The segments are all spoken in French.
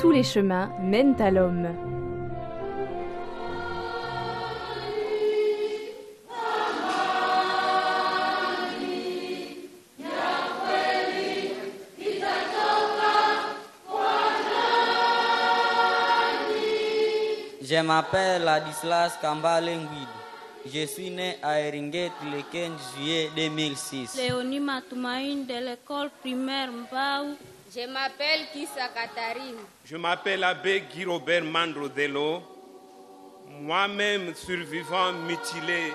Tous les chemins mènent à l'homme. Je m'appelle Ladislas Kambale Je suis né à Eringet le 15 juillet 2006. Léonie Matoumaïne de l'école primaire Mbao. Je m'appelle Kissa Katarine. Je m'appelle Abbé Guy Robert Mandrodelo. Moi-même survivant mutilé.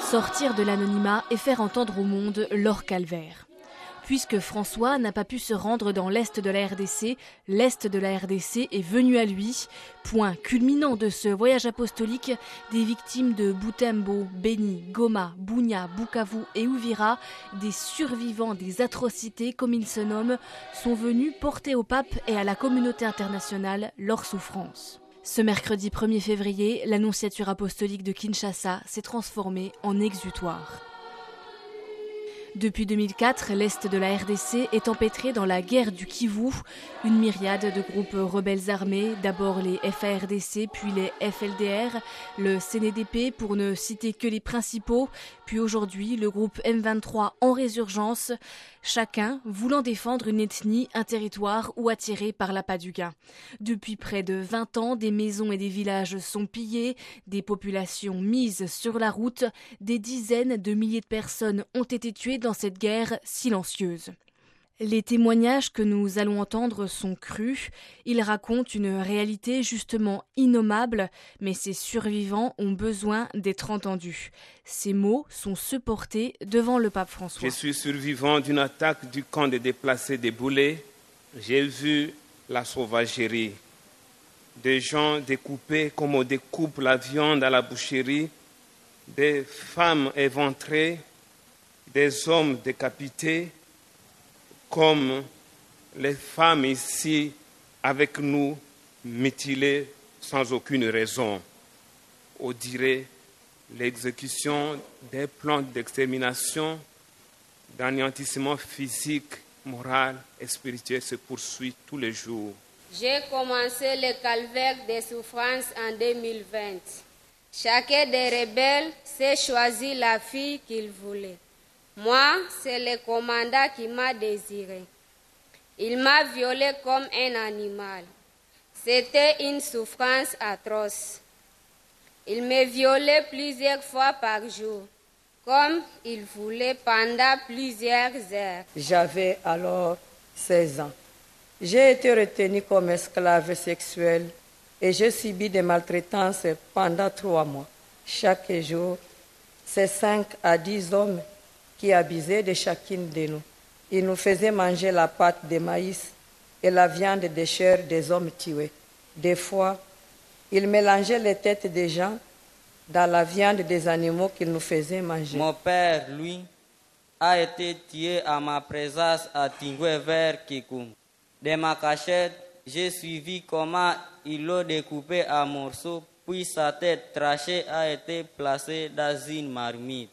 Sortir de l'anonymat et faire entendre au monde leur calvaire. Puisque François n'a pas pu se rendre dans l'Est de la RDC, l'Est de la RDC est venu à lui. Point culminant de ce voyage apostolique, des victimes de Boutembo, Beni, Goma, Bounia, Bukavu et Ouvira, des survivants des atrocités comme ils se nomment, sont venus porter au pape et à la communauté internationale leur souffrance. Ce mercredi 1er février, l'annonciature apostolique de Kinshasa s'est transformée en exutoire. Depuis 2004, l'Est de la RDC est empêtré dans la guerre du Kivu, une myriade de groupes rebelles armés, d'abord les FARDC, puis les FLDR, le CNDP pour ne citer que les principaux, puis aujourd'hui le groupe M23 en résurgence, chacun voulant défendre une ethnie, un territoire ou attiré par l'appât du gain. Depuis près de 20 ans, des maisons et des villages sont pillés, des populations mises sur la route, des dizaines de milliers de personnes ont été tuées dans cette guerre silencieuse. Les témoignages que nous allons entendre sont crus, ils racontent une réalité justement innommable, mais ces survivants ont besoin d'être entendus. Ces mots sont supportés devant le pape François. Je suis survivant d'une attaque du camp des déplacés des boulets. J'ai vu la sauvagerie. Des gens découpés comme on découpe la viande à la boucherie, des femmes éventrées, des hommes décapités, comme les femmes ici avec nous mutilées sans aucune raison. On dirait l'exécution des plans d'extermination, d'anéantissement physique, moral et spirituel se poursuit tous les jours. J'ai commencé le calvaire des souffrances en 2020. Chacun des rebelles s'est choisi la fille qu'il voulait. Moi, c'est le commandant qui m'a désiré. Il m'a violé comme un animal. C'était une souffrance atroce. Il me violait plusieurs fois par jour, comme il voulait pendant plusieurs heures. J'avais alors 16 ans. J'ai été retenu comme esclave sexuel et j'ai subi des maltraitances pendant trois mois. Chaque jour, c'est 5 à 10 hommes qui abusaient de chacune de nous. Ils nous faisaient manger la pâte de maïs et la viande des chairs des hommes tués. Des fois, ils mélangeaient les têtes des gens dans la viande des animaux qu'ils nous faisaient manger. Mon père, lui, a été tué à ma présence à Tingwe vers. De ma cachette, j'ai suivi comment ils l'ont découpé à morceaux, puis sa tête trachée a été placée dans une marmite.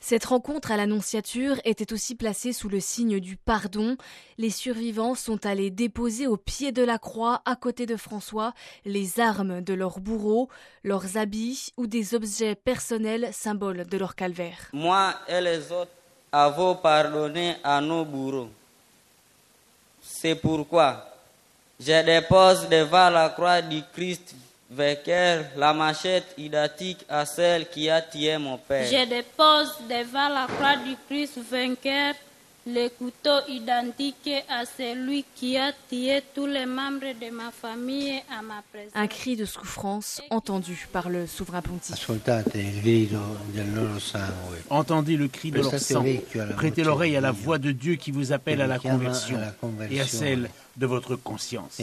Cette rencontre à l'Annonciature était aussi placée sous le signe du pardon. Les survivants sont allés déposer au pied de la croix, à côté de François, les armes de leurs bourreaux, leurs habits ou des objets personnels symboles de leur calvaire. Moi et les autres avons pardonné à nos bourreaux. C'est pourquoi je dépose devant la croix du Christ vainqueur la machette identique à celle qui a tué mon père. Je dépose devant la croix du Christ vainqueur le couteau identique à celui qui a tué tous les membres de ma famille à ma présence. Un cri de souffrance entendu par le souverain pontife. Entendez le cri de leur sang. Prêtez l'oreille à la voix de Dieu qui vous appelle à la conversion et à celle de votre conscience.